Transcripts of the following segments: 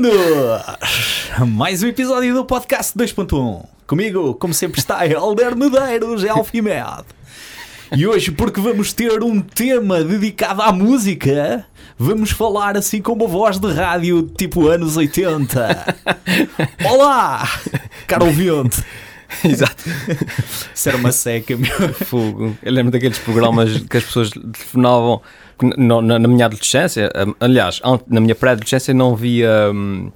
Bem-vindos a mais um episódio do podcast 2.1. Comigo, como sempre, está Helder Medeiros, é Alfimed. E hoje, porque vamos ter um tema dedicado à música, vamos falar assim com uma voz de rádio tipo anos 80. Olá, caro ouvinte. Exato. Isso era uma seca, meu. Fogo. Eu lembro daqueles programas que as pessoas telefonavam na, na, minha adolescência. hum, Aliás, na minha pré-adolescência não via. hum,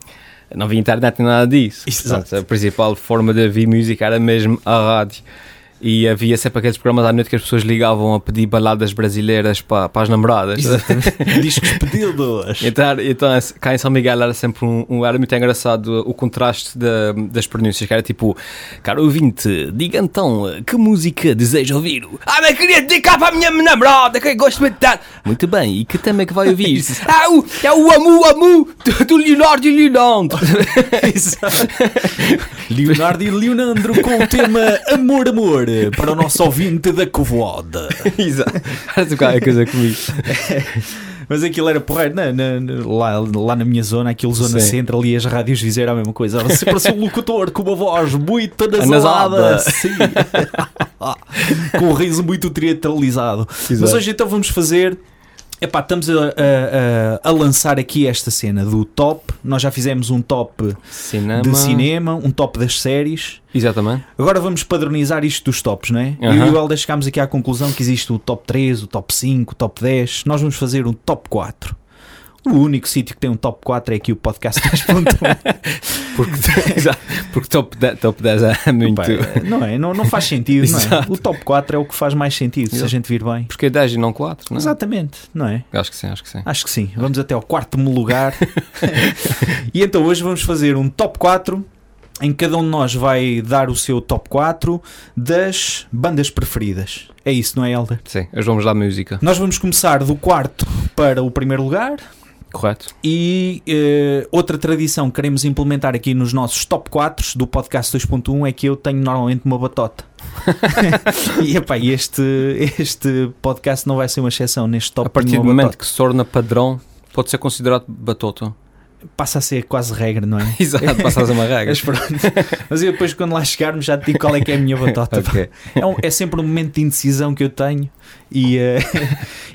Não havia internet nem nada disso. Exato. Portanto, a principal forma de ouvir música era mesmo a rádio. E havia sempre aqueles programas à noite que as pessoas ligavam a pedir baladas brasileiras para, para as namoradas. Discos pedidos. Então, então cá em São Miguel era sempre um, um- era muito engraçado o contraste da- das pronúncias, que era tipo, caro ouvinte, diga então que música deseja ouvir? Ah, mas queria dedicar para a minha namorada, que eu gosto muito de dar. Muito bem, e que tema é que vai ouvir? ah, o, é o Amu Amu do, do Leonardo e Leonardo. Leonardo e Leonandro com o tema Amor, Amor para o nosso ouvinte da Covoda. Exato, tipo qualquer coisa comigo. Mas aquilo era porreiro, na- na- na- lá, lá na minha zona, aquilo zona Sim. centro, ali as rádios fizeram a mesma coisa. Você parecia um locutor com uma voz muito anasalada, sim. com um riso muito teatralizado. Mas Exato. hoje então vamos fazer. Epá, estamos a, a- a- lançar aqui esta cena do top. Nós já fizemos um top Cinema. de cinema, um top das séries. Exatamente. Agora vamos padronizar isto dos tops, não é? Eu Aham. e o Helder chegámos aqui à conclusão que existe o top 3, o top 5, o top 10. Nós vamos fazer um top 4. O único sítio que tem um top 4 é aqui o podcast 10.1. Porque, exato, porque top, 10, top 10 é muito. Pá, não é? Não, não faz sentido, não é? Exato. O top 4 é o que faz mais sentido, se a Exato. gente vir bem. Porque é 10 e não 4, não é? Exatamente, não é? Acho que sim, acho que sim. Acho que sim. Vamos até ao quarto lugar. e então hoje vamos fazer um top 4 em que cada um de nós vai dar o seu top 4 das bandas preferidas. É isso, não é, Helder? Sim, hoje vamos lá música. Nós vamos começar do quarto para o primeiro lugar Correto? e eh, outra tradição que queremos implementar aqui nos nossos top 4 do podcast 2.1 é que eu tenho normalmente uma batota. e epá, este, este podcast não vai ser uma exceção neste top A partir do momento batota. que se torna padrão, pode ser considerado batota. Passa a ser quase regra, não é? Exato, passa a ser uma regra. Mas, pronto. Mas eu depois quando lá chegarmos já te digo qual é que é a minha batota. Ok. É, um- é sempre um momento de indecisão que eu tenho e, eh,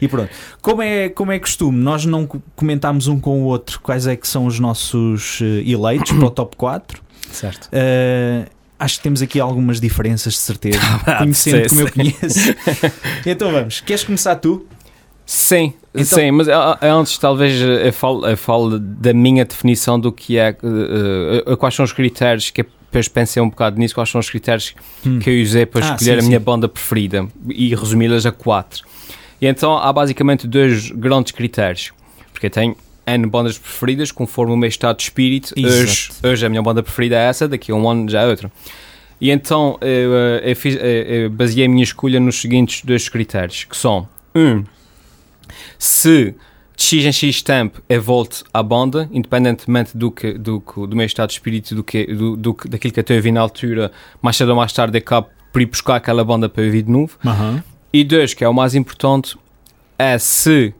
e pronto. Como é, como é costume, nós não co- comentámos um com o outro quais é que são os nossos eh, eleitos para o top 4. Certo. Eh, acho que temos aqui algumas diferenças de certeza, conhecendo sim, como eu sim. conheço. então vamos, queres começar tu? Sim, Então- sim, mas ah, ah, antes talvez eu falo, eu falo da minha definição do que é, eh, eh, quais são os critérios que depois pensei um bocado nisso, quais são os critérios Hum. que eu usei para Ah, escolher sim, a minha sim. banda preferida e resumi-las a quatro. E então há basicamente dois grandes critérios, porque eu tenho N bandas preferidas conforme o meu estado de espírito. Hoje, Exato. hoje a minha banda preferida é essa, daqui a um ano já é outra. E então eu, eh, eu, fiz, eu baseei a minha escolha nos seguintes dois critérios, que são um, se de X em X tempo eu volto à banda, independentemente do, que, do, do meu estado de espírito, do que, do, do, daquilo que eu estou a na altura, mais cedo ou mais tarde acabo por ir buscar aquela banda para eu ouvir de novo. E dois, que é o mais importante, é se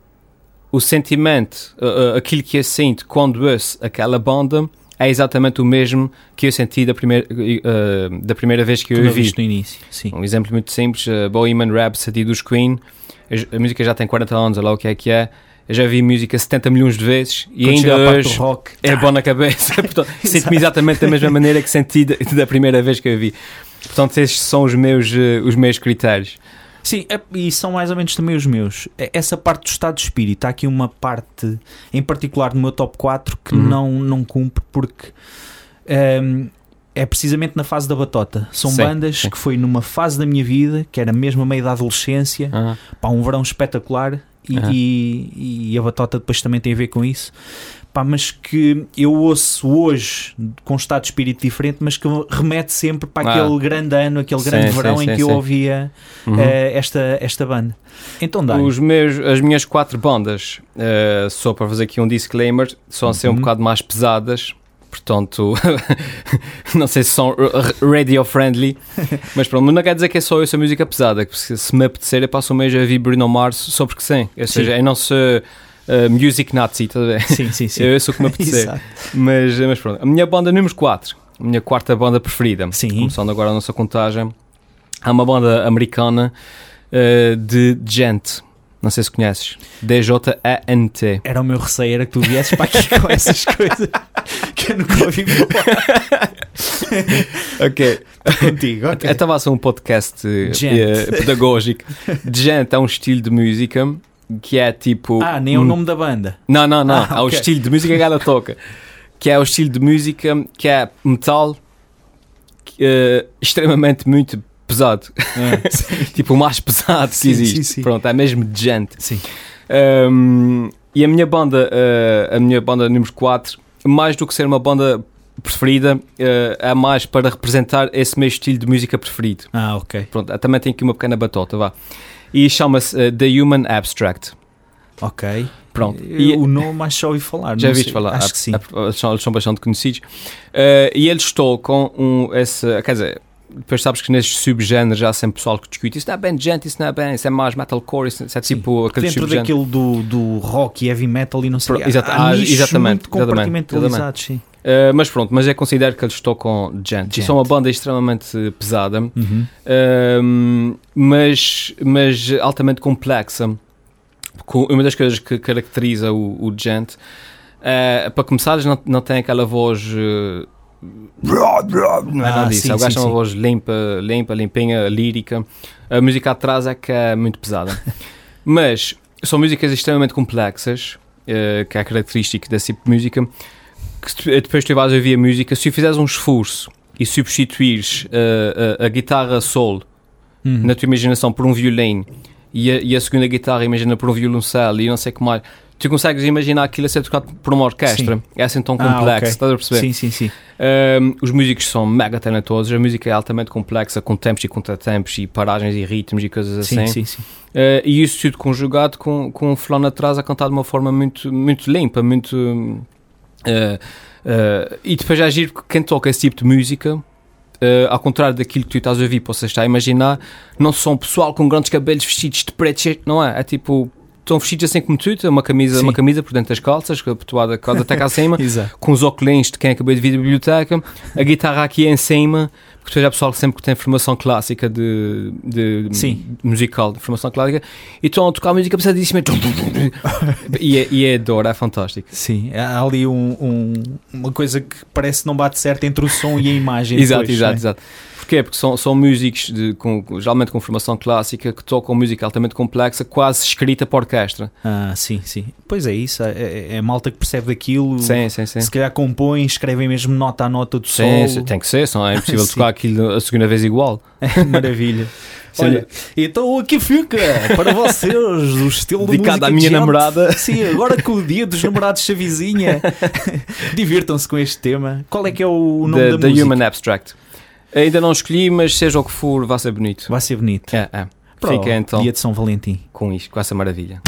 o sentimento, uh, uh, aquilo que eu sinto quando ouço aquela banda, é exatamente o mesmo que eu senti da primeira, uh, da primeira vez que eu ouvi. no início, sim. Um exemplo muito simples, uh, Bohemian Rhapsody dos Queen, a, a música já tem 40 anos, olha lá o que é que é, eu já vi música 70 milhões de vezes e Quando a ainda hoje rock, é bom na cabeça. Portanto, sinto-me exatamente da mesma maneira que senti da, da primeira vez que eu vi. Portanto, estes são os meus, uh, os meus critérios. Sim, é- e são mais ou menos também os meus. É- Essa parte do estado de espírito, há aqui uma parte em particular no meu top 4 que Uhum. não, não cumpre porque ehm, é precisamente na fase da batota. São Sim, bandas sim. que foi numa fase da minha vida, que era mesmo a meio da adolescência, Ah, pá, um verão espetacular e, Aham. e, e a batota depois também tem a ver com isso. Pá, mas que eu ouço hoje com um estado de espírito diferente, mas que remete sempre para Ah. aquele grande ano, aquele Sim, grande verão em que eu ouvia uhum. eh, esta, esta banda. Então dá. Os meus, as minhas quatro bandas, eh, só para fazer aqui um disclaimer, são a ser um Uhum. bocado mais pesadas, portanto, não sei se são r- radio friendly, mas pronto, mas não quer dizer que é só essa música pesada, que se, me apetecer eu passo um mês a ouvir Bruno Mars só porque sim, ou seja, eu não uh, Music Nazi, estás a ver? Sim, sim, sim. Eu sou como apetecer. Exato. mas, mas pronto. A minha banda número 4, a minha quarta banda preferida, Sim. começando agora a nossa contagem, é uma banda americana uh, de Gent. Não sei se conheces. D-J-A-N-T. Era o meu receio, era que tu viesses para aqui com essas coisas que eu nunca ouvi falar Ok. contigo. ok. Eu estava a ser um podcast eh, pedagógico. Gent é um estilo de música que é tipo. Ah, nem é o nome da banda. Não, não, não. Ah, é o estilo de música que ela toca. Que é o estilo de música que é metal eh, extremamente muito pesado. tipo o mais pesado que Sim, existe. sim, sim. Pronto, é mesmo de gente. Sim. Um, e a minha banda, uh, a minha banda número 4, mais do que ser uma banda preferida, uh, é mais para representar esse meu estilo de música preferido. Ah, ok. Pronto, também tenho aqui uma pequena batota, vá. E chama-se uh, The Human Abstract. Ok. Pronto. E- o nome acho que já ouvi falar. já não viste sei. falar? Acho que sim. É- é- Eles são, eles são bastante conhecidos. Uh, e eles tocam um, esse, quer dizer, depois sabes que nestes subgéneros há sempre pessoal que discute isso não é bem gente, isso não é bem, isso é mais metalcore, isso, isso é Sim. tipo aquele Dentro daquilo do, do rock e heavy metal e não sei o quê. exata- Há exatamente, muito exatamente, compartimentalizados, sim. Uh, mas pronto, mas eu considero que eles tocam gente. Gent. São uma banda extremamente pesada, Uhum. um, mas, mas altamente complexa. Com- Uma das coisas que caracteriza o, o gente, é, para começar, eles não, não têm aquela voz. Uh, não é Ah, nada disso. sim, O gajo tem uma voz limpa, limpa, limpinha, lírica. A música atrás é que é muito pesada. Mas são músicas extremamente complexas, eh, que é característico desse tipo de música. Que se tu- depois tu vais ouvir a música, se fizeres um esforço e substituires eh, a, a guitarra solo Uhum. na tua imaginação por um violino e a, e a segunda guitarra imagina por um violoncelo e não sei o que mais, tu consegues imaginar aquilo a ser tocado por uma orquestra. É assim tão Ah, complexo, ok. estás a perceber? Sim, sim, sim. Um, os músicos são mega talentosos, a música é altamente complexa, com tempos e contratempos e paragens e ritmos e coisas assim. Sim, sim, sim. Uh, e isso tudo conjugado com, com o fulano atrás a cantar de uma forma muito, muito limpa, muito. uh, uh, e depois é giro que quem toca esse tipo de música, uh, ao contrário daquilo que tu estás a ouvir, possas estar a imaginar, não são pessoal com grandes cabelos vestidos de preto, não é? É tipo. Estão vestidos assim como tu, uma camisa, Sim. uma camisa por dentro das calças, abotoada quase até cá acima, com os óculos de quem acabou de vir da biblioteca, a guitarra aqui em cima, porque depois há pessoal que sempre que tem formação clássica de, de musical, de formação clássica, e estão a tocar música pesadíssima e é, e é dor, é fantástico. Sim, há ali um, um- uma coisa que parece que não bate certo entre o som e a imagem. Exato, depois, exato, não é? exato. Porquê? Porque são, são músicos, de, com, geralmente com formação clássica, que tocam música altamente complexa, quase escrita para orquestra. Ah, sim, sim. Pois é isso, é, é- é a malta que percebe daquilo. Sim, sim, sim. Se calhar compõem, escrevem mesmo nota a nota do Sim, solo. sim, tem que ser, senão é impossível tocar aquilo a segunda vez igual. Maravilha. Sim. Olha, então aqui fica para vocês o estilo de Dedicado à minha gente. namorada. Sim, agora que o dia dos namorados se avizinha, divirtam-se com este tema. Qual é que é o nome The, da The música? Human Abstract. Ainda não escolhi, mas seja o que for, vai ser bonito. Vai ser bonito. É, é. Para Fica então Dia de São Valentim. com isto, com essa maravilha.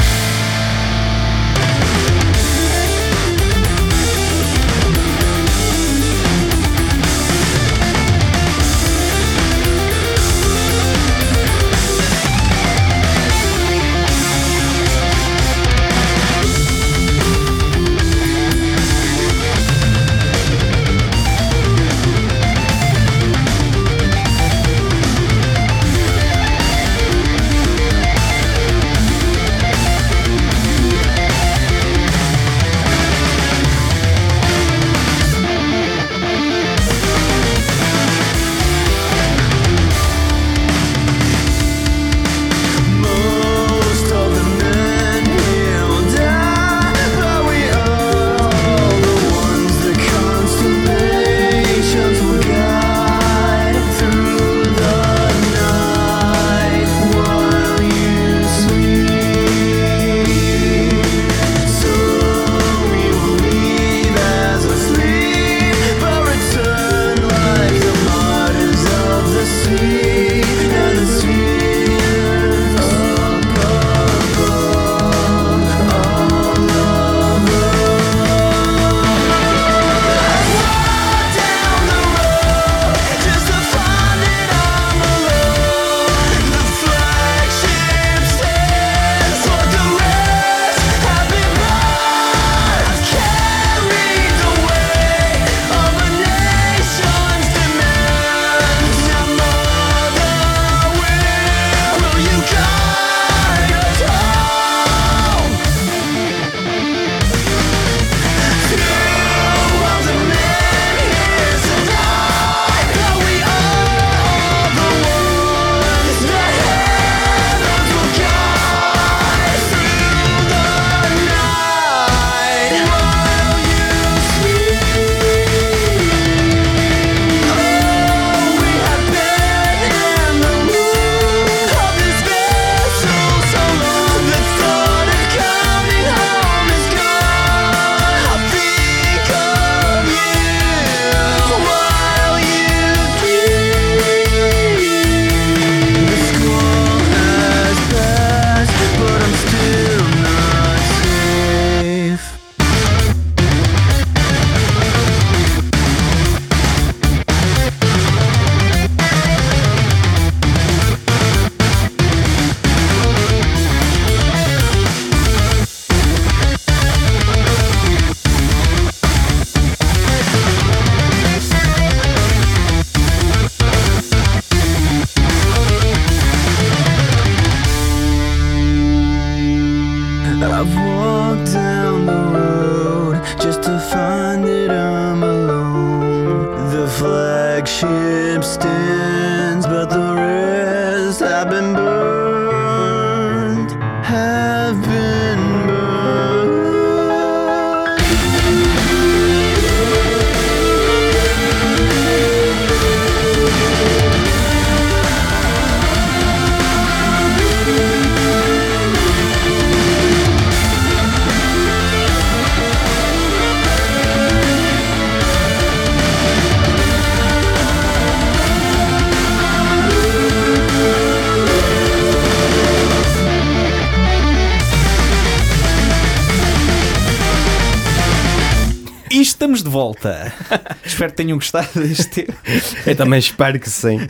Volta. Espero que tenham gostado deste tema. Eu também espero que sim.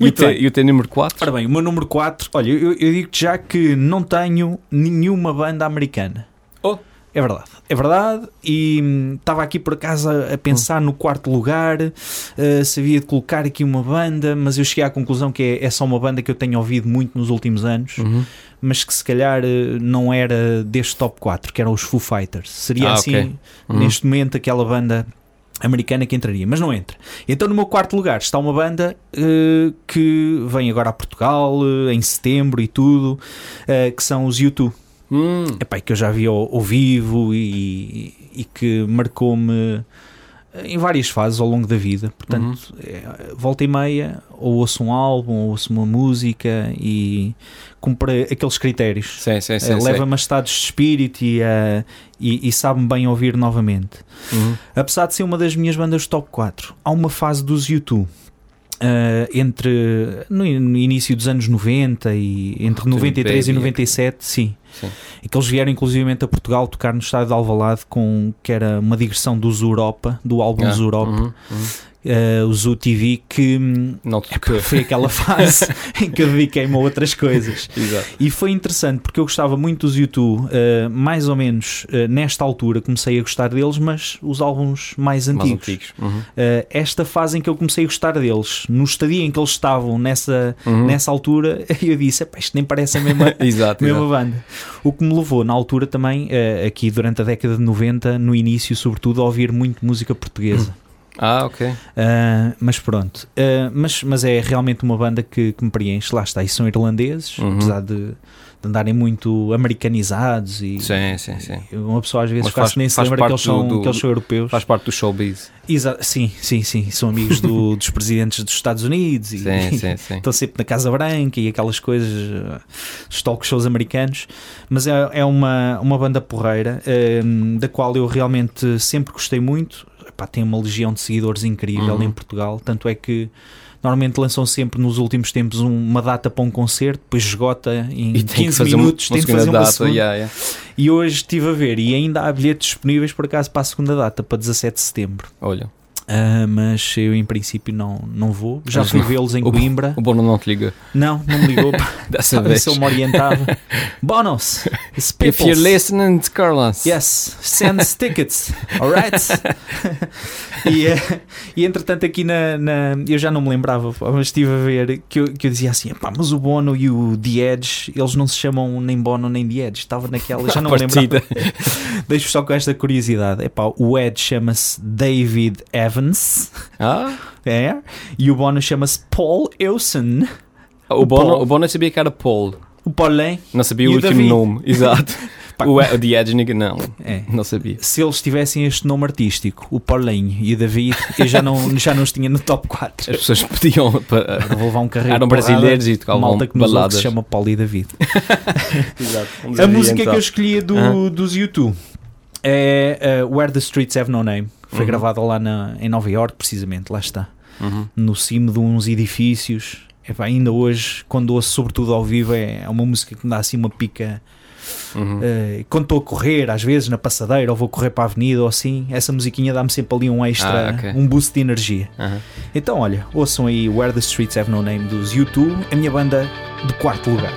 E o e o teu número 4? Ora bem, o meu número 4, olha, eu, eu digo-te já que não tenho nenhuma banda americana. Oh. É verdade, é verdade. E hum, estava aqui por acaso a, a pensar no quarto lugar, eh, se havia de colocar aqui uma banda, mas eu cheguei à conclusão que é, é só uma banda que eu tenho ouvido muito nos últimos anos, Uhum. mas que se calhar eh, não era deste top 4, que eram os Foo Fighters. Seria Ah, assim, ok. Uhum. neste momento, aquela banda americana que entraria, mas não entra. Então, no meu quarto lugar está uma banda eh, que vem agora a Portugal eh, em setembro e tudo, eh, que são os U2. Hum. Epá, que eu já vi ao, ao vivo e, e que marcou-me em várias fases ao longo da vida. Portanto, é, volta e meia, ou ouço um álbum, ou ouço uma música e cumpre aqueles critérios. Eh. Leva-me a estados de espírito e, eh, e, e sabe-me bem ouvir novamente. Uhum. Apesar de ser uma das minhas bandas top 4, há uma fase dos U2 eh, entre no, in- no início dos anos 90 e entre Rock 93 e Baby. 97, sim. Sim. E que eles vieram inclusivamente a Portugal tocar no estádio de Alvalade com que era uma digressão dos Europa, do álbum Ah, dos Europa, uhum, uhum. Eh, o Zoo TV, que Não tocou. foi aquela fase em que eu dediquei-me a outras coisas. Exato. E foi interessante porque eu gostava muito dos YouTube, uh, mais ou menos uh, nesta altura comecei a gostar deles, mas os álbuns mais Mais antigos. antigos. Uhum. Uh, esta fase em que eu comecei a gostar deles, no estadia em que eles estavam nessa, Uhum. nessa altura, eu disse: "Epá, isto nem parece a mesma, Exato. mesma exato. banda. O que me levou na altura também, uh, aqui durante a década de 90, no início, sobretudo, a ouvir muito música portuguesa. Ah, ok. Uh, mas pronto, Uh, mas, mas é realmente uma banda que, que me preenche. Lá está, e são irlandeses, Uhum. apesar de, de andarem muito americanizados e Sim, sim, sim. uma pessoa às vezes Mas quase faz- nem se lembra que eles, são, do- que eles são europeus. Faz parte do showbiz. Exa- sim, sim, sim, são amigos do- dos presidentes dos Estados Unidos e Sim, sim, sim. estão sempre na Casa Branca e aquelas coisas, uh, os talk shows americanos. Mas é, é uma, uma banda porreira um, da qual eu realmente sempre gostei muito. Epá, tem uma legião de seguidores incrível Uhum. em Portugal, tanto é que normalmente lançam sempre nos últimos tempos um- uma data para um concerto, depois esgota em E tem que 15 fazer minutos, uma, tem uma que fazer segunda uma data. segunda. yeah, yeah. E hoje estive a ver e ainda há bilhetes disponíveis por acaso para a segunda data, para 17 de setembro. Olha, Ah, mas eu em princípio não, não vou. Já Mas fui vê-los em o- Coimbra. o Bono não te liga Não, não me ligou. dessa vez. se ele me orientava. Bonos, If you're listening to Carlos. Yes, send tickets, alright? e, eh, e entretanto, aqui na, na- Eu já não me lembrava, mas estive a ver que eu, que eu dizia assim: pá, mas o Bono e o The Edge, eles não se chamam nem Bono nem The Edge. Estava naquela, já não me lembrava. Deixo só com esta curiosidade: é pá, o Edge chama-se David Evans, Ah, é? E o Bono chama-se Paul Eusen. o, Bono, Paul. o Bono sabia que era Paul. O Paulin. Não sabia E o o último David? nome. Exato. O, o ninguém- não. É. Não sabia. Se eles tivessem este nome artístico, o Paulinho e o David, eu já não, já não os tinha no top 4. As pessoas pediam para. Vou levar um carreiro Eram brasileiros e tocavam malta que nos que baladas. se chama Paulo e David. Exato. A música que eu escolhi do, Ah. dos YouTube é uh, Where the Streets Have No Name. Foi Uhum. gravada lá na, em Nova York, precisamente, lá está. Uhum. No cimo de uns edifícios. Epá, ainda hoje, quando ouço sobretudo ao vivo, é, é uma música que me dá assim uma pica. Uhum. Uh, quando estou a correr, às vezes na passadeira, ou vou correr para a avenida ou assim, essa musiquinha dá-me sempre ali um extra, Ah, ok. um boost de energia. Aham. Então, olha, ouçam aí Where the Streets Have No Name dos U2, a minha banda de quarto lugar.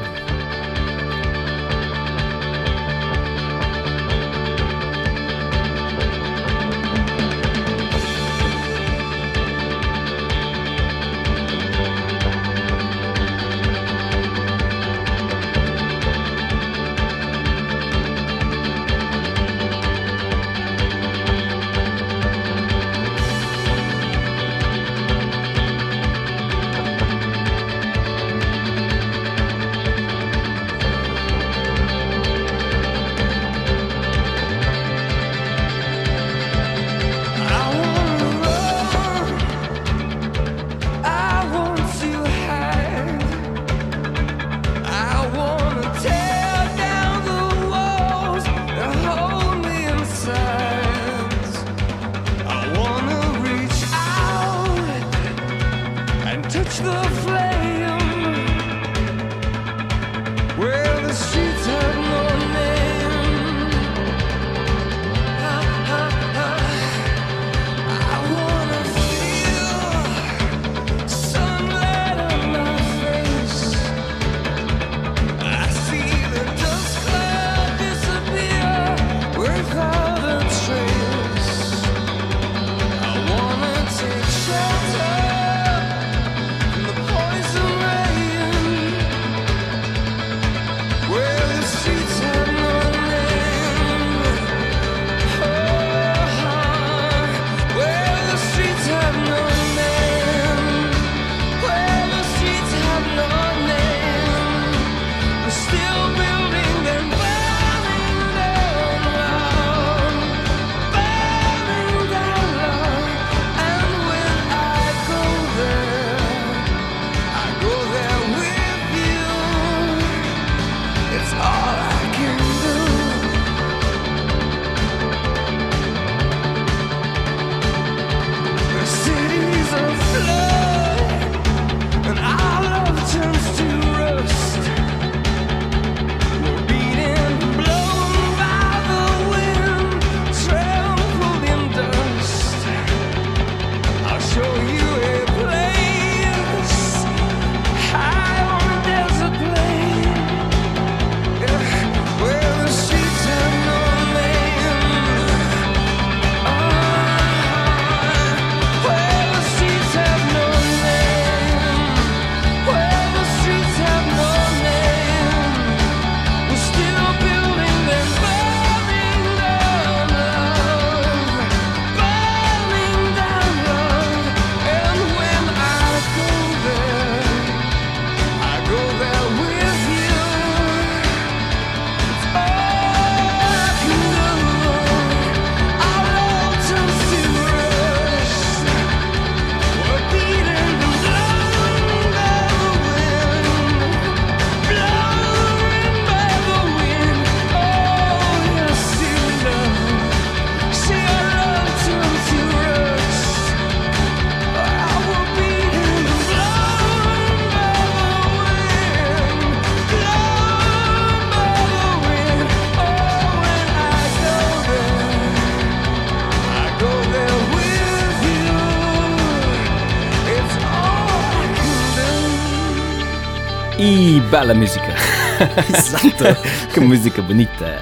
Bela música. Exato. que música bonita.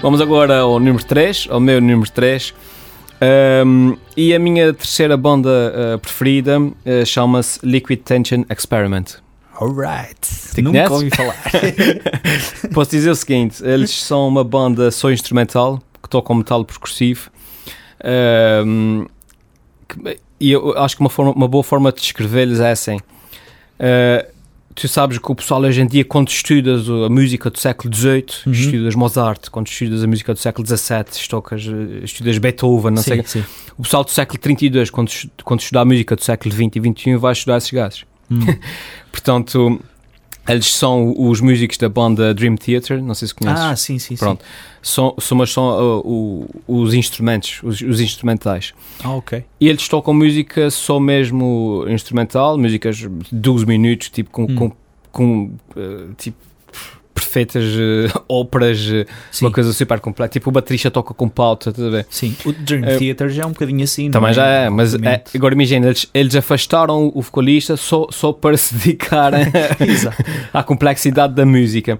Vamos agora ao número 3, ao meu número 3. Um, e a minha terceira banda uh, preferida uh, chama-se Liquid Tension Experiment. Alright. Nunca ouvi falar. Posso dizer o seguinte: eles são uma banda só instrumental que tocam metal progressivo. Um, que- e eu acho que uma, forma- uma boa forma de descrever-lhes é assim. Uh, tu sabes que o pessoal hoje em dia, quando estudas a música do século XVIII, Uhum. estudas Mozart, quando estudas a música do século XVII, estocas, eh, estudas Beethoven, não sei. sim, sim. O pessoal do século 32, quando, quando estudar a música do século XX e XXI, vai estudar esses gajos. Hum. Portanto, eles são os músicos da banda Dream Theater, não sei se conheces. Ah, sim, sim, sim. Pronto. São, são, mas são uh, o- os instrumentos, os, os instrumentais. Ah, ok. E eles tocam música só mesmo instrumental, músicas de 12 minutos, tipo com, Hum. com, com, uh, tipo perfeitas uh, óperas, uh, Sim. uma coisa super completa. Tipo o baterista toca com pauta, a ver? Sim, o Dream Eh, Theater já é um bocadinho assim, Também não já é, mas é, agora imagina, eles, eles afastaram o vocalista só, só para se dedicarem Exato. à complexidade da música.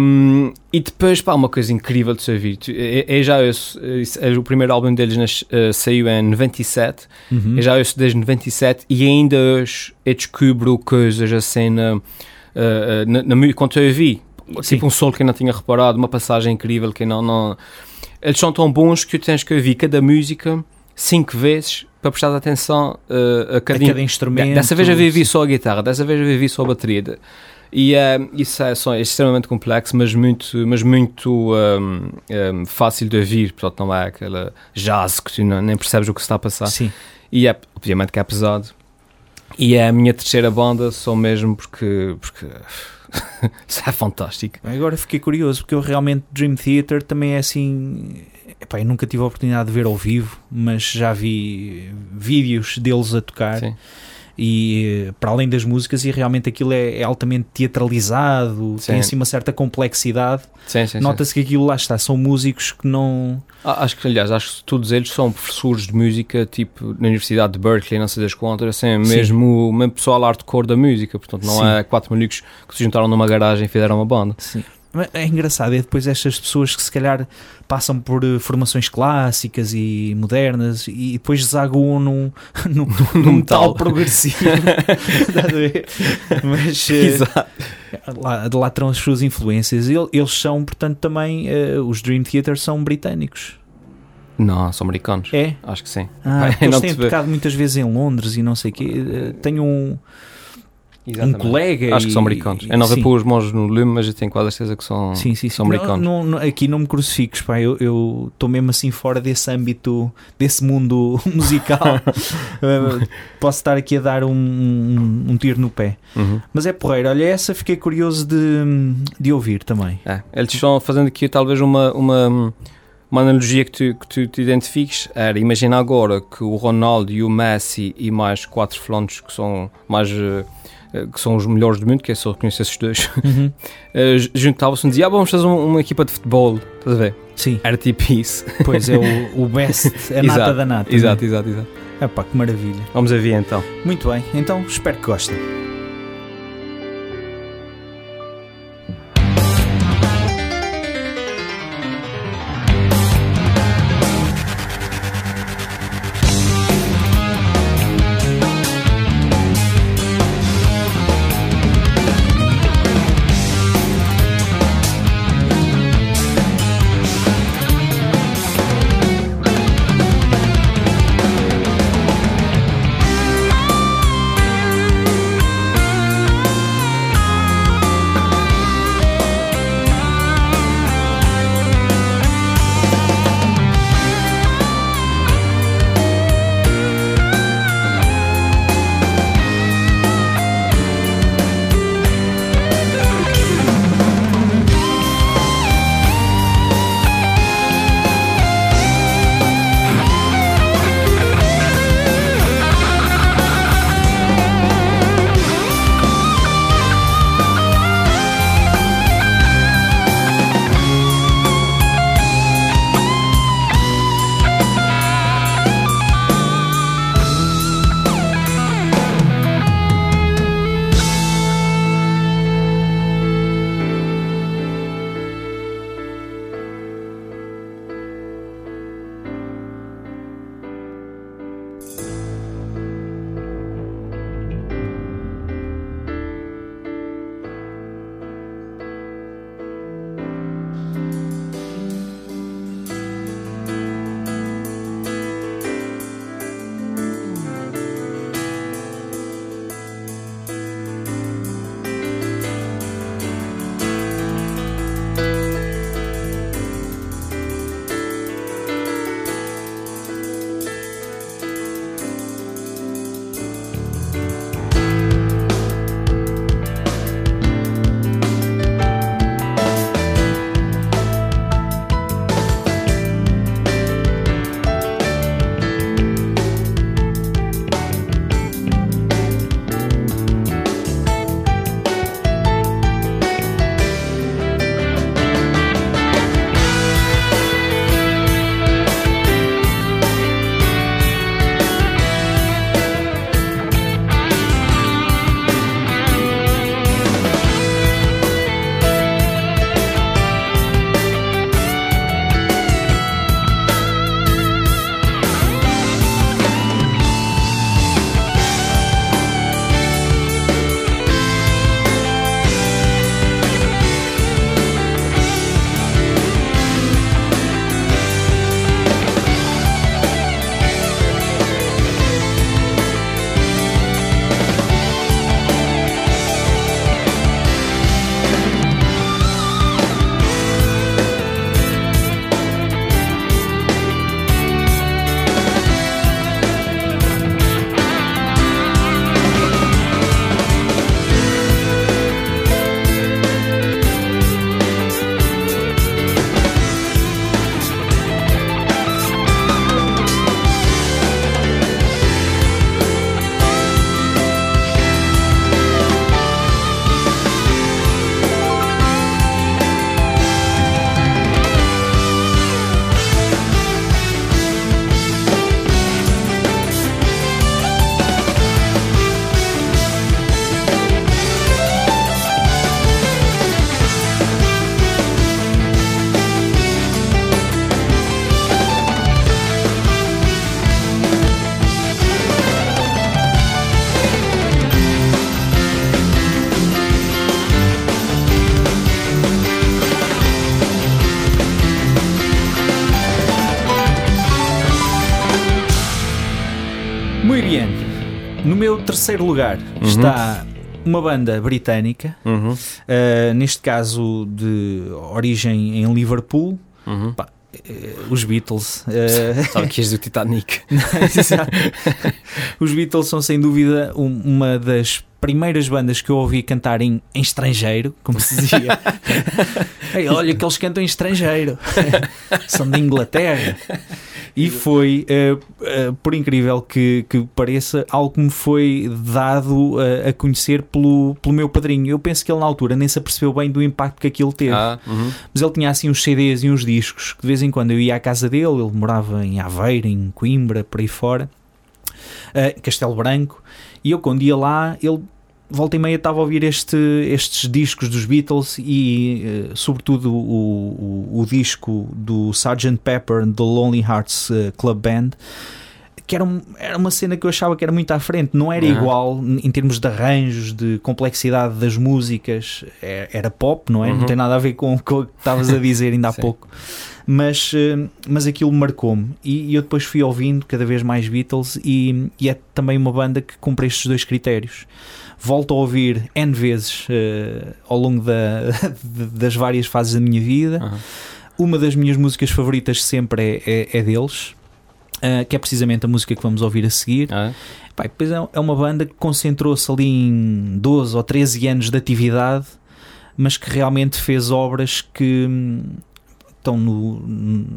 Um, e depois, pá, uma coisa incrível de se ouvir. É, é já ouço, é, é o primeiro álbum deles nas- eh, saiu em 97. Uhum. Eu já ouço desde 97 e ainda hoje eu descubro coisas assim na, eh, eh, na, na quando eu ouvi. Sim. Tipo um solo que não tinha reparado, uma passagem incrível que não, não. Eles são tão bons que tu tens que ouvir cada música cinco vezes para prestar atenção eh, a A cada, cada instrumento. Dessa vez eu vivi só a guitarra, dessa vez eu vivi só a bateria. E eh, isso é, é extremamente complexo, mas muito, mas muito ehm, ehm, fácil de ouvir. Portanto, não é aquela jazz que tu não- nem percebes o que se está a passar. Sim. E é, obviamente que é pesado. E é a minha terceira banda, só mesmo porque, porque isso é fantástico. Agora fiquei curioso, porque eu realmente Dream Theater também é assim. Epá, eu nunca tive a oportunidade de ver ao vivo, mas já vi vídeos deles a tocar Sim. E para além das músicas, e realmente aquilo é, é altamente teatralizado, Sim. tem assim uma certa complexidade. Sim, sim, sim. Nota-se que aquilo lá está, são músicos que não. Ah, Acho que, aliás, acho que todos eles são professores de música, tipo, na Universidade de Berkeley, não sei das quantas, assim, Sim. mesmo, mesmo pessoal hardcore da música, portanto, não Sim. é quatro malucos que se juntaram numa garagem e fizeram uma banda. Sim. É engraçado, é depois estas pessoas que se calhar passam por eh, formações clássicas e modernas e depois desaguam num, num, num metal progressivo. Estás a ver? Mas eh, Exato. lá, de lá terão as suas influências. El- Eles são, portanto, também eh, os Dream Theater são britânicos. Não, são americanos. É? Acho que sim. Ah, Pai, eles têm tocado muitas vezes em Londres e não sei o quê. Eh, Tenho um, um colega. Acho que são e- americanos. e- Eu não sim. vejo pôr os mãos no lume, mas eu tenho quase a certeza que são, Sim, sim, sim. são americanos. Não, não- aqui não me crucifiques, pá. Eu estou mesmo assim fora desse âmbito, desse mundo musical. Posso estar aqui a dar um, um, um tiro no pé. Uhum. Mas é porreiro. Olha, essa fiquei curioso de, de ouvir também. É, Eles estão fazendo aqui talvez uma, uma, uma analogia que tu, que tu te identifiques. Era, imagina agora que o Ronaldo e o Messi e mais quatro flantes que são mais eh, que são os melhores do mundo, que é só conhecer esses dois, eh, juntavam-se e diziam, ah, vamos fazer um- uma equipa de futebol, estás a ver? Sim, Era tipo isso. pois é o, o best, a nata Exato, da nata. Exato, exato, exato. É pá, que maravilha. Vamos a ver então. Muito bem, então espero que gostem. Terceiro lugar está uma banda britânica, Uhum. uh, neste caso de origem em Liverpool, Uhum. Pá, eh, os Beatles. uh, Sabe que és do Titanic. Os Beatles são sem dúvida um- uma das primeiras bandas que eu ouvi cantar em, em estrangeiro, como se dizia. Ei, olha que eles cantam em estrangeiro, são de Inglaterra. E foi, eh, eh, por incrível que, que pareça, algo que me foi dado eh, a conhecer pelo, pelo meu padrinho. Eu penso que ele na altura nem se apercebeu bem do impacto que aquilo teve. Ah, uhum. Mas ele tinha assim uns CDs e uns discos que de vez em quando eu ia à casa dele, ele morava em Aveiro, em Coimbra, por aí fora, Castelo Branco, e eu quando ia lá, ele volta e meia estava a ouvir este, estes discos dos Beatles e eh, sobretudo o, o, o disco do Sgt. Pepper do Lonely Hearts eh, Club Band que era, um- era uma cena que eu achava que era muito à frente, não era Aham. igual em termos de arranjos, de complexidade das músicas, é- era pop, não é? Uhum. Não tem nada a ver com, com o que estavas a dizer ainda há pouco. Mas, eh, mas aquilo marcou-me e, e eu depois fui ouvindo cada vez mais Beatles e, e é também uma banda que cumpre estes dois critérios. Volto a ouvir N vezes eh, ao longo da- das várias fases da minha vida. Aham. Uma das minhas músicas favoritas sempre é, é, é deles, ah, que é precisamente a música que vamos ouvir a seguir. Ah, e depois é, é uma banda que concentrou-se ali em 12 ou 13 anos de atividade, mas que realmente fez obras que hum, estão no,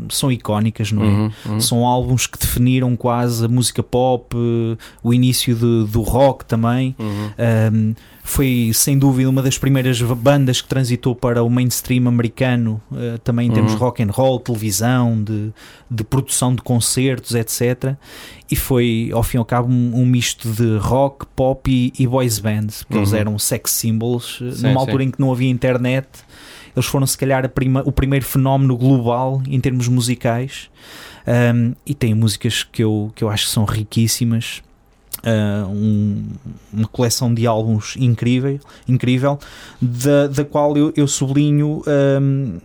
são icónicas, não é? uhum, uhum. São álbuns que definiram quase a música pop, eh, o início de- do rock também. Uhum. Um, foi sem dúvida uma das primeiras bandas que transitou para o mainstream americano, uh, também em termos Uhum. de rock and roll, televisão, de, de produção de concertos, etc. E foi, ao fim e ao cabo, um, um misto de rock, pop e, e boys band, porque eles Uhum. eram sex symbols, uh, Sim, numa sim. altura em que não havia internet. Eles foram, se calhar, prima- o primeiro fenómeno global em termos musicais. Um, e têm músicas que eu, que eu acho que são riquíssimas. Uh, um- uma coleção de álbuns incrível, incrível da, da qual eu, eu sublinho um,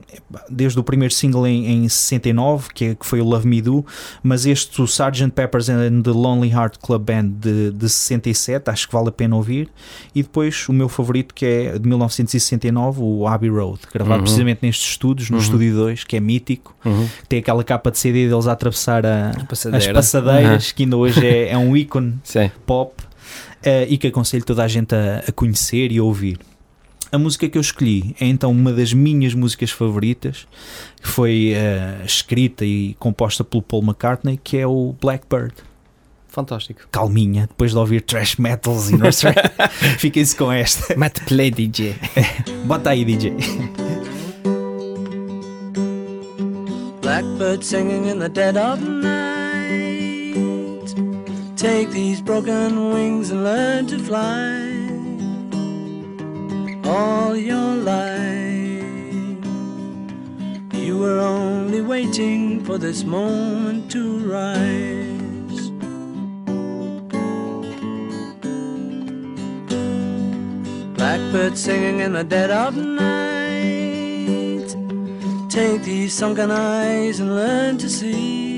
desde o primeiro single em, em 69, que, é- que foi o Love Me Do, mas este, o Sgt. Pepper's and the Lonely Heart Club Band de, de 67, acho que vale a pena ouvir, e depois o meu favorito, que é de 1969, o Abbey Road, gravado Uhum. precisamente nestes estúdios, no Uhum. Estúdio 2, que é mítico, Uhum. tem aquela capa de CD deles a atravessar a, as passadeira. passadeiras, que ainda hoje é, é um ícone Sim. Pop eh, e que aconselho toda a gente a, a conhecer e a ouvir. A música que eu escolhi é então uma das minhas músicas favoritas, que foi eh, escrita e composta pelo Paul McCartney, que é o Blackbird. Fantástico. Calminha, depois de ouvir trash metals e nursery, fiquem-se com esta. Matt Play DJ. Bota aí, DJ. Blackbird singing in the dead of night. Take these broken wings and learn to fly. All your life, you were only waiting for this moment to rise. Blackbird singing in the dead of night. Take these sunken eyes and learn to see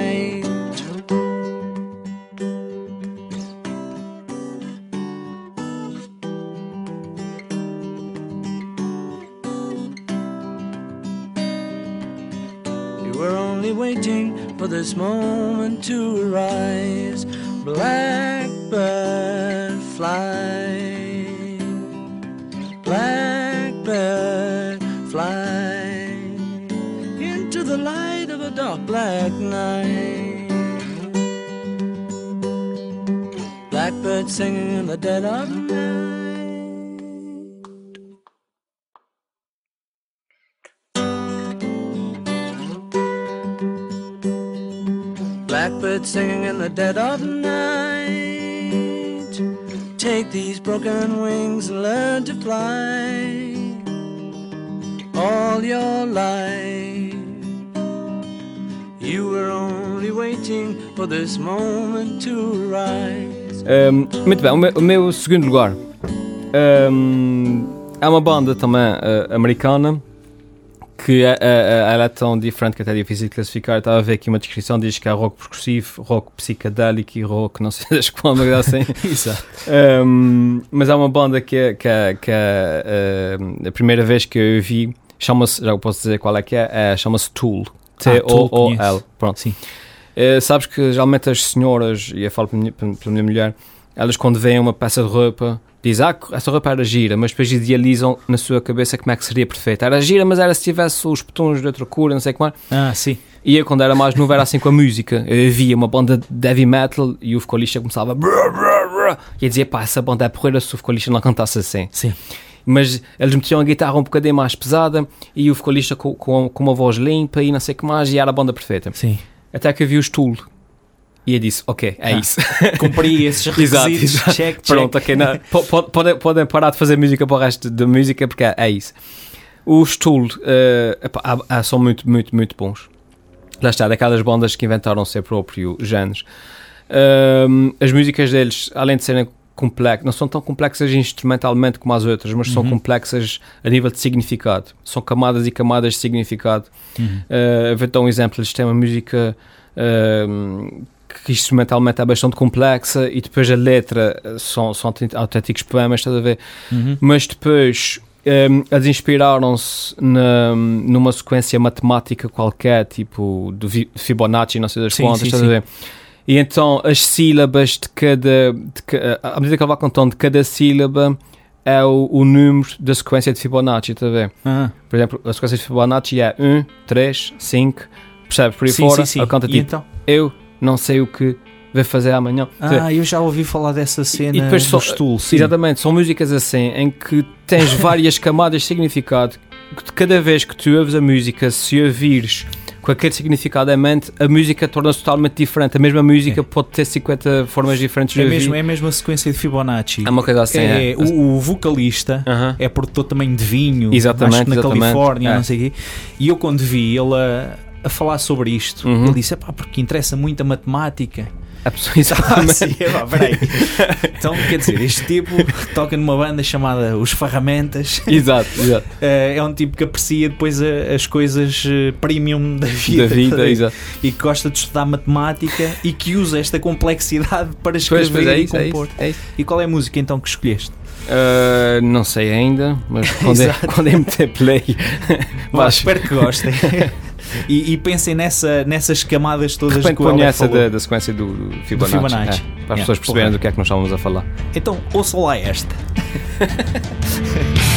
This moment to arise. Blackbird fly. Blackbird fly into the light of a dark black night. Blackbird singing in the dead of night. Blackbird singing in the dead of night. Take these broken wings and learn to fly. all your life. You were only waiting for this moment to rise. Um, muito bem, o meu, o meu segundo lugar um, é uma banda também uh, americana que ela é tão diferente que até é difícil de classificar. Estava a ver aqui uma descrição, diz que é rock progressivo, rock psicadélico e rock não sei das qual, mas assim. Exato. Um, mas é uma banda que, é- que, é- que é uh, a primeira vez que eu vi, chama-se, já posso dizer qual é que é, chama-se Tool. Tool T-O-O-L. conheço. Pronto. Sim. Eh, sabes que geralmente as senhoras, e eu falo pela minha, pela minha mulher, elas quando veem uma peça de roupa, dizem, ah, essa roupa era gira, mas depois idealizam na sua cabeça como é que seria perfeita. Era gira, mas era se tivesse os botões de outra cor, não sei como. Ah, sim. E eu, quando era mais novo, era assim com a música. Eu via uma banda de heavy metal e o vocalista começava brr, brr, brr, e eu dizia, pá, essa banda é porreira se o vocalista não cantasse assim. Sim. Mas eles metiam a guitarra um bocadinho mais pesada e o vocalista com, com, com uma voz limpa e não sei o que mais, e era a banda perfeita. Sim. Até que eu vi o Tool. E eu disse, ok, é Ah. isso. Cumpri esses Exato, requisitos. exato. Check, check. Pronto, ok. Não, po- po- podem, podem parar de fazer música para o resto da música porque é, é isso. Os Tool eh, há- há- são muito, muito, muito bons. Lá está, daquelas bandas que inventaram seu próprio género. Ahm, as músicas deles, além de serem complexas, não são tão complexas instrumentalmente como as outras, mas são Uhum. complexas a nível de significado. São camadas e camadas de significado. Uhum. Uh, vou dar um exemplo, eles têm uma música um, que instrumentalmente é bastante complexa e depois a letra uh, são, são autênt- autênticos poemas, estás a ver? Uhum. Mas depois um, eles inspiraram-se numa sequência matemática qualquer, tipo Vi- Fibonacci, não sei das Sim, quantas, sim, estás sim. a ver? E então as sílabas de cada. De, ca- à medida que ele vai contando, de cada sílaba é o, o número da sequência de Fibonacci, estás a ver? Ah, Por exemplo, a sequência de Fibonacci é 1, 3, 5, percebe? Por aí sim, fora, sim, sim. ele canta tipo, então? eu não sei o que vai fazer amanhã. Ah, eu já ouvi falar dessa cena E depois do só- Stool, sim. Exatamente, são músicas assim em que tens várias camadas de significado. Que de cada vez que tu ouves a música, se ouvires com aquele significado em mente, a música torna-se totalmente diferente. A mesma música É. pode ter 50 formas diferentes de É mesmo, é a mesma sequência de Fibonacci. É uma coisa assim. É, é. o, o vocalista Aham. é produtor também de vinho, Exatamente, acho que na exatamente. Califórnia, É. não sei o quê. E eu quando vi ele a, falar sobre isto, Uhum. ele disse, pá, porque interessa muito a matemática. A pessoa- Ah, sim, epá, peraí. Então, quer dizer, este tipo toca numa banda chamada Os Ferramentas. exato, exato. Eh, é um tipo que aprecia depois as coisas eh, premium da vida, Da vida, tá? exato. e que gosta de estudar matemática e que usa esta complexidade para Pois, escrever pois é e isso, é compor. isso, é isso. E qual é a música então que escolheste? Uh, não sei ainda, mas quando, é, quando é meter play, espero que gostem. E, e pensem nessa, nessas camadas De todas repente que o essa da, da sequência do, do Fibonacci. Fibonacci. é, para as Yeah, pessoas perceberem porra. do que é que nós estávamos a falar. Então, ouça lá esta.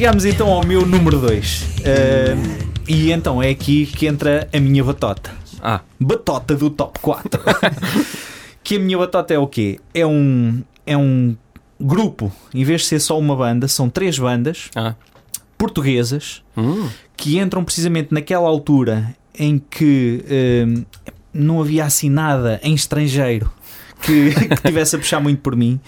chegamos então ao meu número 2. e então é aqui que entra a minha batota. Ah, Batota do top 4. que a minha batota é o quê? É um, é um grupo, em vez de ser só uma banda, são três bandas ah. portuguesas Hum. que entram precisamente naquela altura em que hum, não havia assim nada em estrangeiro que, que tivesse a puxar muito por mim,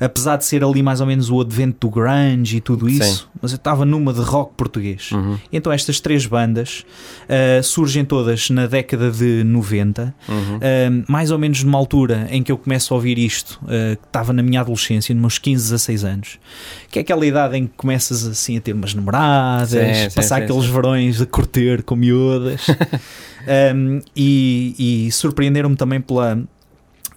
apesar de ser ali mais ou menos o advento do grunge e tudo isso, mas eu estava numa de rock português. Uhum. Então estas três bandas ah, surgem todas na década de 90, Uhum. ah, mais ou menos numa altura em que eu começo a ouvir isto, ah, que estava na minha adolescência, nos meus 15, 16 anos, que é aquela idade em que começas assim a ter umas namoradas, Sim, sim, passar sim, aqueles sim. verões a curter com miúdas, Um, e, e surpreenderam-me também pela.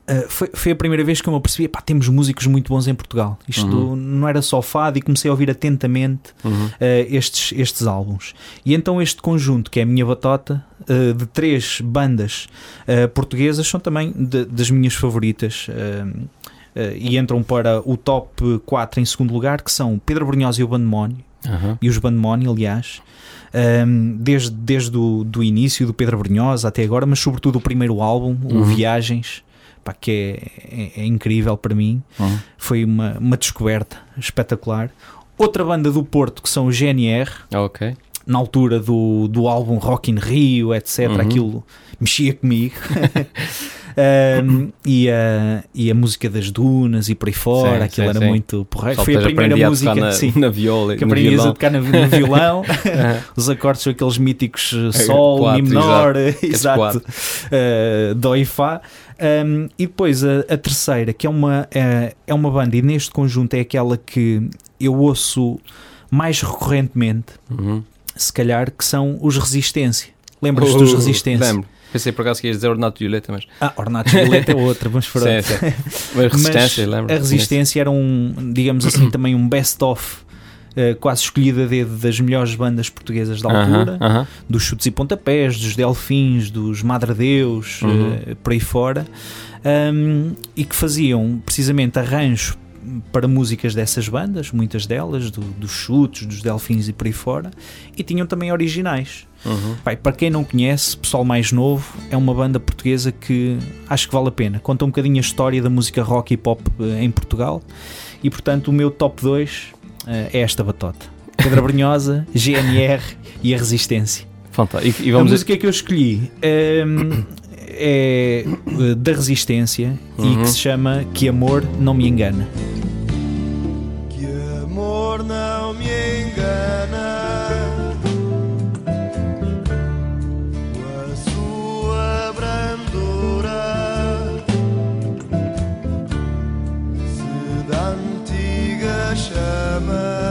Uh, foi, foi a primeira vez que eu me apercebi, pá, temos músicos muito bons em Portugal. Isto Uhum. não era só fado e comecei a ouvir atentamente Uhum. uh, estes, estes álbuns. E então este conjunto, que é a minha batota, uh, de três bandas portuguesas, são também de- das minhas favoritas. e entram para o top 4 em segundo lugar, que são Pedro Brunhosa e o Bandemónio, Aham. e os Bandemónio, aliás, um, desde, desde o do início do Pedro Brunhosa até agora, mas sobretudo o primeiro álbum, o Uhum. Viagens, pá, que é, é- é incrível para mim Uhum. foi uma, uma descoberta espetacular. Outra banda do Porto que são o GNR, Ok. Na altura do, do álbum Rock in Rio, etc. Uhum. Aquilo mexia comigo. Um, e, a, e a música das dunas e por aí fora, Sim, aquilo sim, era sim. muito porreiro. Foi a primeira aprendi música na, sim, na viola. que no aprendias a tocar no, no violão. Os acordes são aqueles míticos uh, Sol, quatro, Mi menor, exato, quatro. uh, Dó e Fá. Um, e depois a, a terceira, que é uma, é, é uma banda, e neste conjunto é aquela que eu ouço mais recorrentemente, Uhum. Se calhar, que são os Resistência. Lembras-te dos Uh, Resistência? Lembro. Pensei por acaso que ias dizer Ornato Violeta, mas. Ah, Ornatos Violeta é outra, mas pronto. Sim, sim. Mas resistência, Mas lembro. a Resistência era um, digamos assim, também um best-of. eh, quase escolhido a dedo das melhores bandas portuguesas da altura, Aham, aham. dos chutes e pontapés, dos delfins, dos Madradeus, Uhum. eh, por aí fora, um, e que faziam precisamente arranjos para músicas dessas bandas, muitas delas, do- dos chutes, dos delfins e por aí fora, e tinham também originais. Uhum. Pai, para quem não conhece, pessoal mais novo, é uma banda portuguesa que acho que vale a pena. Conta um bocadinho a história da música rock e pop eh, em Portugal, e portanto o meu top 2 eh, é esta batota. Pedra Brunhosa, GNR e a Resistência. Fantástico. E, e a vamos música que eu escolhi ehm, é eh, da Resistência e Uhum. que se chama Que Amor Não Me Engana. Que amor não me engana a sua brandura se da antiga chama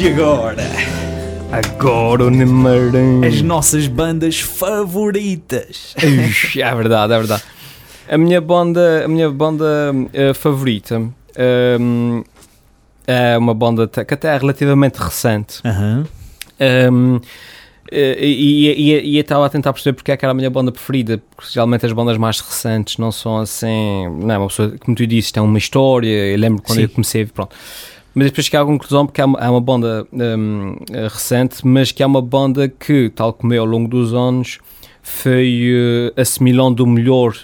e agora? Agora o Nemarão. As nossas bandas favoritas. É verdade, é verdade. A minha banda, a minha banda eh, favorita ehm, é uma banda que até é relativamente recente. Aham. Um, e, e, e, e eu estava a tentar perceber porque é que era a minha banda preferida, porque geralmente as bandas mais recentes não são assim. Não, é uma pessoa, como tu disse, tem uma história. Eu lembro quando Sim. eu comecei, pronto. Mas depois cheguei à conclusão porque é uma, é uma banda um, recente, mas que é uma banda que, tal como eu, ao longo dos anos, foi eh, assimilando o melhor.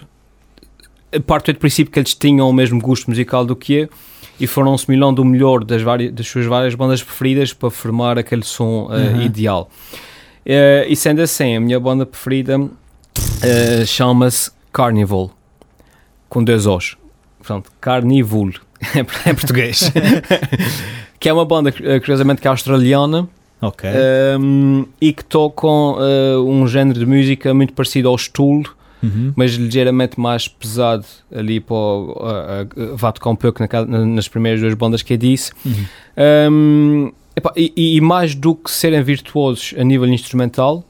A parte do princípio que eles tinham o mesmo gosto musical do que eu e foram assimilando o melhor das, várias, das suas várias bandas preferidas para formar aquele som eh, Uhum. ideal. Eh, e sendo assim, a minha banda preferida chama-se Carnival, com dois Os. Portanto, Carnival, em português. que é uma banda, eh, curiosamente, que é australiana Ok. um, e que tocam eh, um género de música muito parecido ao Stool, Uhum. mas ligeiramente mais pesado ali para o, a- a- tocar um pouco na nas primeiras duas bandas que eu disse Uhum. Um, epá, e, e- e mais do que serem virtuosos a nível instrumental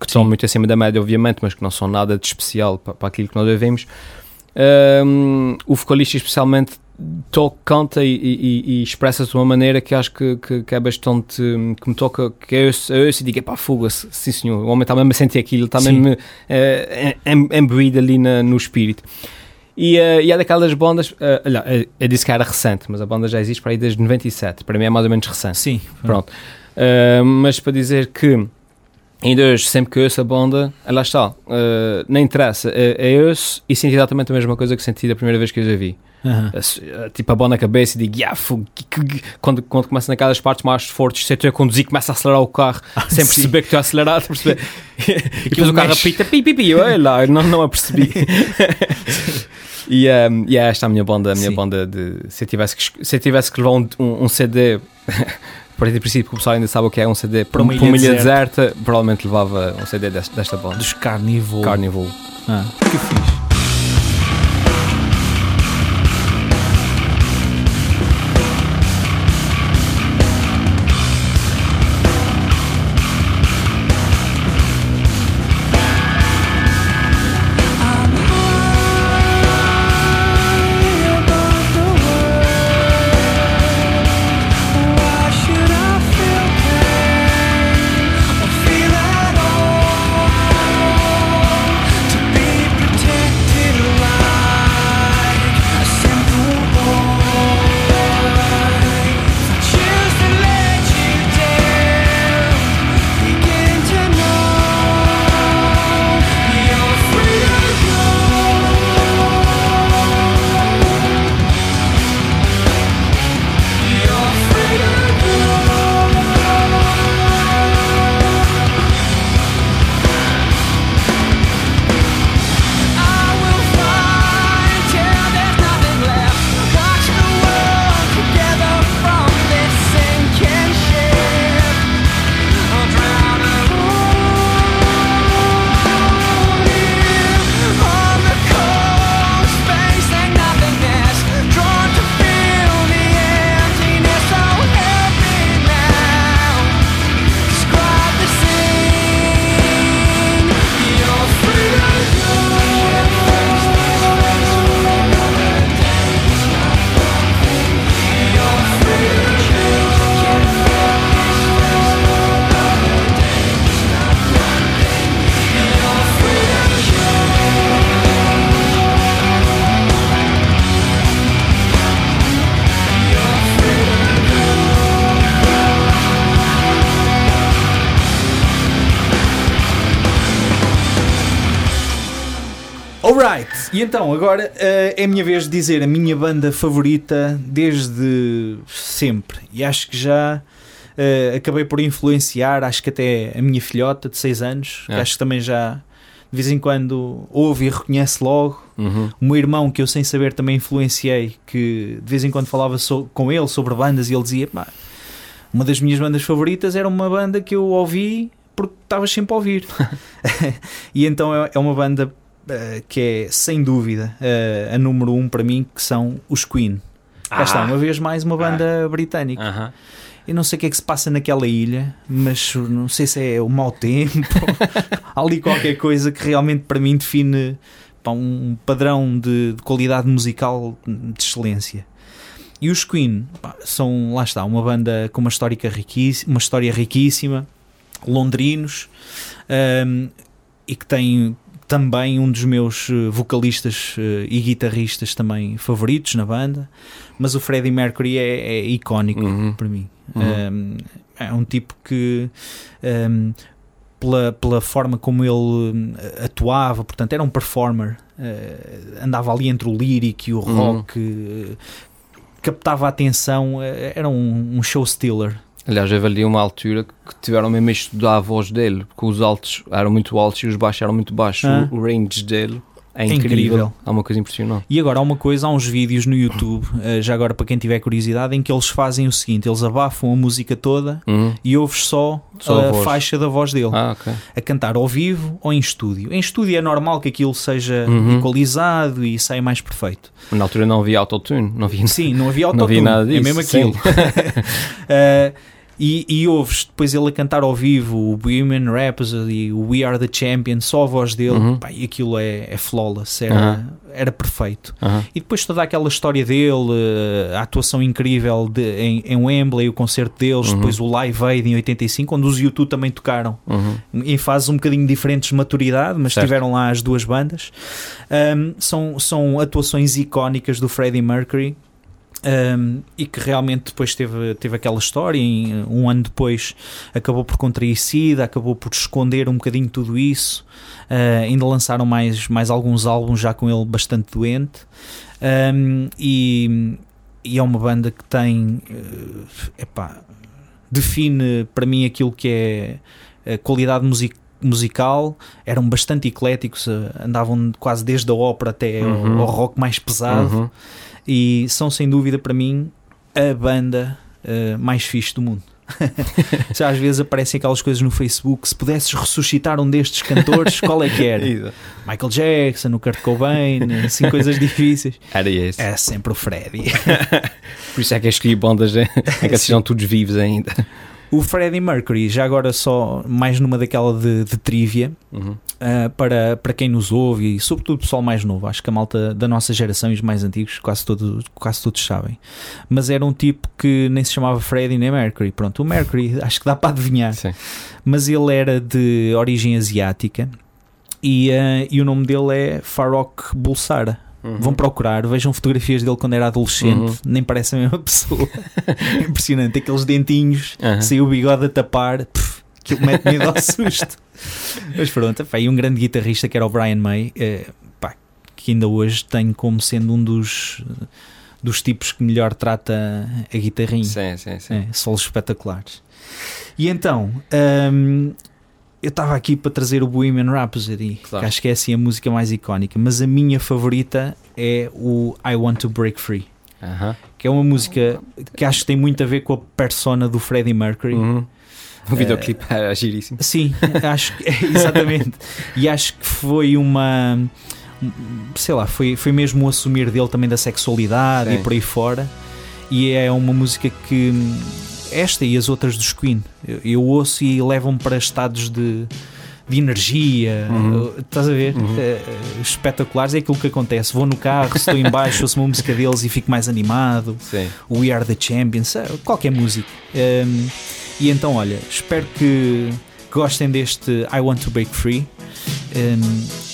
que são Sim. muito acima da média obviamente, mas que não são nada de especial para, para aquilo que nós ouvimos um, o vocalista especialmente toca, canta e, e- e expressa-se de uma maneira que acho que, que- que é bastante que me toca, que eu ouço, eu ouço e digo, pá, fuga-se, sim senhor, o homem está mesmo a sentir aquilo, está mesmo eh, em- embuído ali na- no espírito. E, eh, e é daquelas bandas, eh, olha, eu- eu disse que era recente, mas a banda já existe para aí desde 97, para mim é mais ou menos recente. Sim. Pronto. Uh, mas para dizer que ainda hoje, sempre que eu ouço a banda, eh, lá está, uh, não interessa, é, é ouço e sinto exatamente a mesma coisa que senti da primeira vez que eu os ouvi. Aham. Uh, Tipo a bola na cabeça e digo, yeah, quando, quando começa naquelas partes mais fortes, se eu estou a conduzir, começa a acelerar o carro sem sim. perceber que estou a acelerar, a perceber. e depois o carro apita, pi, pi, pi, olha lá, eu não, não a percebi. e, um, e é esta a minha banda, a minha Sim. banda de. Se eu tivesse que, se tivesse que levar um, um, um CD. Para de princípio, que o pessoal ainda sabe o que é um CD para uma, ilha deserta. deserta, provavelmente levava um CD desta, desta banda. Dos Carnival. Carnival. Ah, que fixe. E então agora eh, é a minha vez de dizer a minha banda favorita desde sempre. E acho que já eh, acabei por influenciar, acho que até a minha filhota de 6 anos, que É. acho que também já de vez em quando ouve e reconhece logo. Uhum. O meu irmão, que eu sem saber também influenciei, que de vez em quando falava so- com ele sobre bandas e ele dizia: "Pá, uma das minhas bandas favoritas era uma banda que eu ouvi porque estavas sempre a ouvir. e então é, é uma banda eh, que é sem dúvida eh, a número um para mim, que são os Queen. Cá está, uma vez mais uma banda britânica. Aham. Eu não sei o que é que se passa naquela ilha, mas não sei se é o mau tempo. Há ali qualquer coisa que realmente para mim define pá, um padrão de, de qualidade musical de excelência. E os Queen pá, são, lá está, uma banda com uma, histórica riquíssima, uma história riquíssima, londrinos, hum, e que tem também um dos meus eh, vocalistas eh, e guitarristas também favoritos na banda, mas o Freddie Mercury é, é icónico Uhum. para mim. Uhum. Um, é um tipo que, um, pela, pela forma como ele um, atuava, portanto, era um performer, uh, andava ali entre o lírico e o Uhum. rock, uh, captava a atenção, uh, era um, um show stealer. Aliás, houve ali uma altura que tiveram mesmo a estudar a voz dele, porque os altos eram muito altos e os baixos eram muito baixos. Ah. O range dele é É incrível. incrível. É uma coisa impressionante. E agora há uma coisa, há uns vídeos no YouTube, uh, já agora para quem tiver curiosidade, em que eles fazem o seguinte: eles abafam a música toda Uhum. e ouves só, Só a a, faixa da voz dele. Ah, ok. a cantar ao vivo ou em estúdio. Em estúdio é normal que aquilo seja Uhum. equalizado e saia mais perfeito. Na altura não havia autotune, não havia Sim, não havia Não autotune. havia nada disso, É mesmo aquilo. Uh, e, e ouves depois ele a cantar ao vivo o Bohemian Rhapsody, o We Are the Champion, só a voz dele, Uhum. pá, e aquilo é, é flawless, era, Aham. era perfeito. Aham. E depois toda aquela história dele, uh, a atuação incrível de- em, em Wembley, o concerto deles, Uhum. depois o Live Aid em 85, onde os YouTube também tocaram Uhum. em fases um bocadinho diferentes de maturidade, mas Certo. tiveram lá as duas bandas. Um, são, são atuações icónicas do Freddie Mercury. Um, e que realmente depois teve, teve aquela história. um ano depois acabou por contrair sida, acabou por esconder um bocadinho tudo isso. Uh, ainda lançaram mais, mais alguns álbuns já com ele bastante doente. Um, e, e é uma banda que tem, uh, epá, define para mim aquilo que é a qualidade music- musical. Eram bastante ecléticos, uh, andavam quase desde a ópera até ao- Uhum. ao, rock mais pesado. Uhum. E são sem dúvida para mim a banda uh, mais fixe do mundo. Já às vezes aparecem aquelas coisas no Facebook. Se pudesses ressuscitar um destes cantores, qual é que era? Michael Jackson, o Kurt Cobain, assim coisas difíceis. Era esse. É sempre o Freddy. Por isso é que eu escolhi bandas em em que estão todos vivos ainda. O Freddie Mercury, já agora só mais numa daquela de, de trivia, Uhum. uh, para, para quem nos ouve e sobretudo o pessoal mais novo, acho que a malta da nossa geração e os mais antigos quase todos, quase todos sabem. Mas era um tipo que nem se chamava Freddie nem Mercury. Pronto, o Mercury acho que dá para adivinhar, Sim. mas ele era de origem asiática e, uh, e o nome dele é Farrokh Bulsara. Uhum. Vão procurar, vejam fotografias dele quando era adolescente, Uhum. nem parece a mesma pessoa. Impressionante, aqueles dentinhos, Aham. sem o bigode a tapar, pff, aquilo mete medo ao susto. Mas pronto, pá, e um grande guitarrista que era o Brian May, eh, pá, que ainda hoje tenho como sendo um dos, dos tipos que melhor trata a guitarrinha. Sim, sim, sim. É, solos espetaculares. E então, hum, eu estava aqui para trazer o Bohemian Rhapsody, Claro. que acho que é assim a música mais icónica, mas a minha favorita é o I Want to Break Free, Aham. que é uma música que acho que tem muito a ver com a persona do Freddie Mercury. Uhum. O videoclipe era giríssimo. Sim, acho que exatamente. E acho que foi uma sei lá, foi, foi mesmo o assumir dele também da sexualidade Sim. e por aí fora. E é uma música que esta e as outras dos Queen eu, eu ouço e levam-me para estados de, de energia, Uhum. uh, estás a ver? Uhum. Eh, eh, espetaculares. É aquilo que acontece. Vou no carro, estou em baixo, ouço uma música deles e fico mais animado. Sim. We Are the Champions, eh, qualquer música. Um, e então, olha, espero que gostem deste I Want to Break Free um,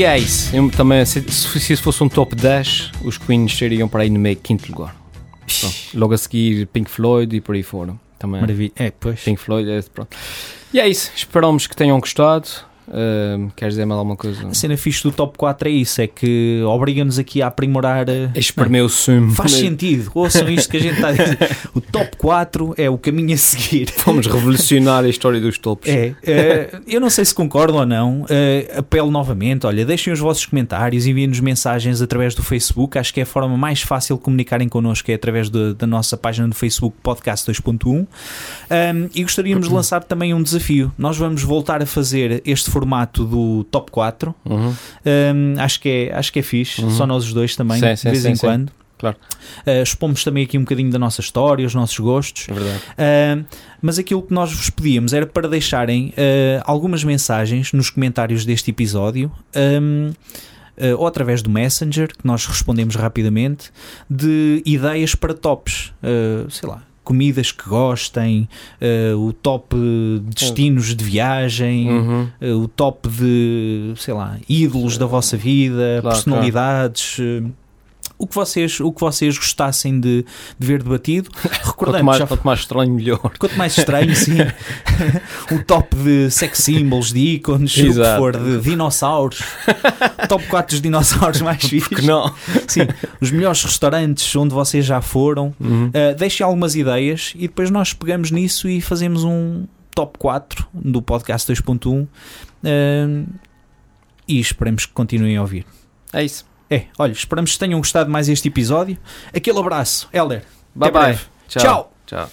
E é isso. Eu também, se, se isso fosse um top 10, os Queens seriam para aí no meio quinto lugar. Pronto. Logo a seguir Pink Floyd e por aí fora. Também. Maravilha. É, pois. Pink Floyd, é, pronto. E é isso. Esperamos que tenham gostado. Ahm, queres dizer mais alguma coisa? A cena fixe do top 4 é isso, é que obriga-nos aqui a aprimorar. eh, Espremer o sumo. Faz sentido, ouçam isto que a gente está a dizer. O top 4 é o caminho a seguir. Vamos revolucionar a história dos topos. É, eh, eu não sei se concordam ou não. eh, apelo novamente: olha, deixem os vossos comentários, enviem-nos mensagens através do Facebook. Acho que é a forma mais fácil de comunicarem connosco, é através de- da nossa página do Facebook, Podcast 2.1. Um, e gostaríamos de lançar também um desafio. Nós vamos voltar a fazer este formato do top 4. Uhum. Um, acho, que é, acho que é fixe, só nós os dois também, Sim, sim, de vez sim, em quando. Claro. Uh, expomos também aqui um bocadinho da nossa história, os nossos gostos. É verdade. Uh, mas aquilo que nós vos pedíamos era para deixarem uh, algumas mensagens nos comentários deste episódio. um, uh, ou através do Messenger, que nós respondemos rapidamente, de ideias para tops, sei lá, comidas que gostem, uh, o top destinos de viagem, Uhum. uh, o top de, sei lá, ídolos da vossa vida, Claro, personalidades. uh, O que, vocês, o que vocês gostassem de, de ver debatido, Quanto recordando mais, já quanto mais estranho, melhor. Quanto mais estranho, sim. o top de sex symbols, de ícones, o que Exato. for, de dinossauros. top 4 dos dinossauros mais Porque fixos. não? Sim, os melhores restaurantes onde vocês já foram. Uhum. Uh, deixem algumas ideias e depois nós pegamos nisso e fazemos um top 4 do podcast 2.1. Uh, e esperemos que continuem a ouvir. É isso. É, olha, esperamos que tenham gostado mais este episódio. Aquele abraço, Helder. Bye Até bye. breve. Tchau. Tchau.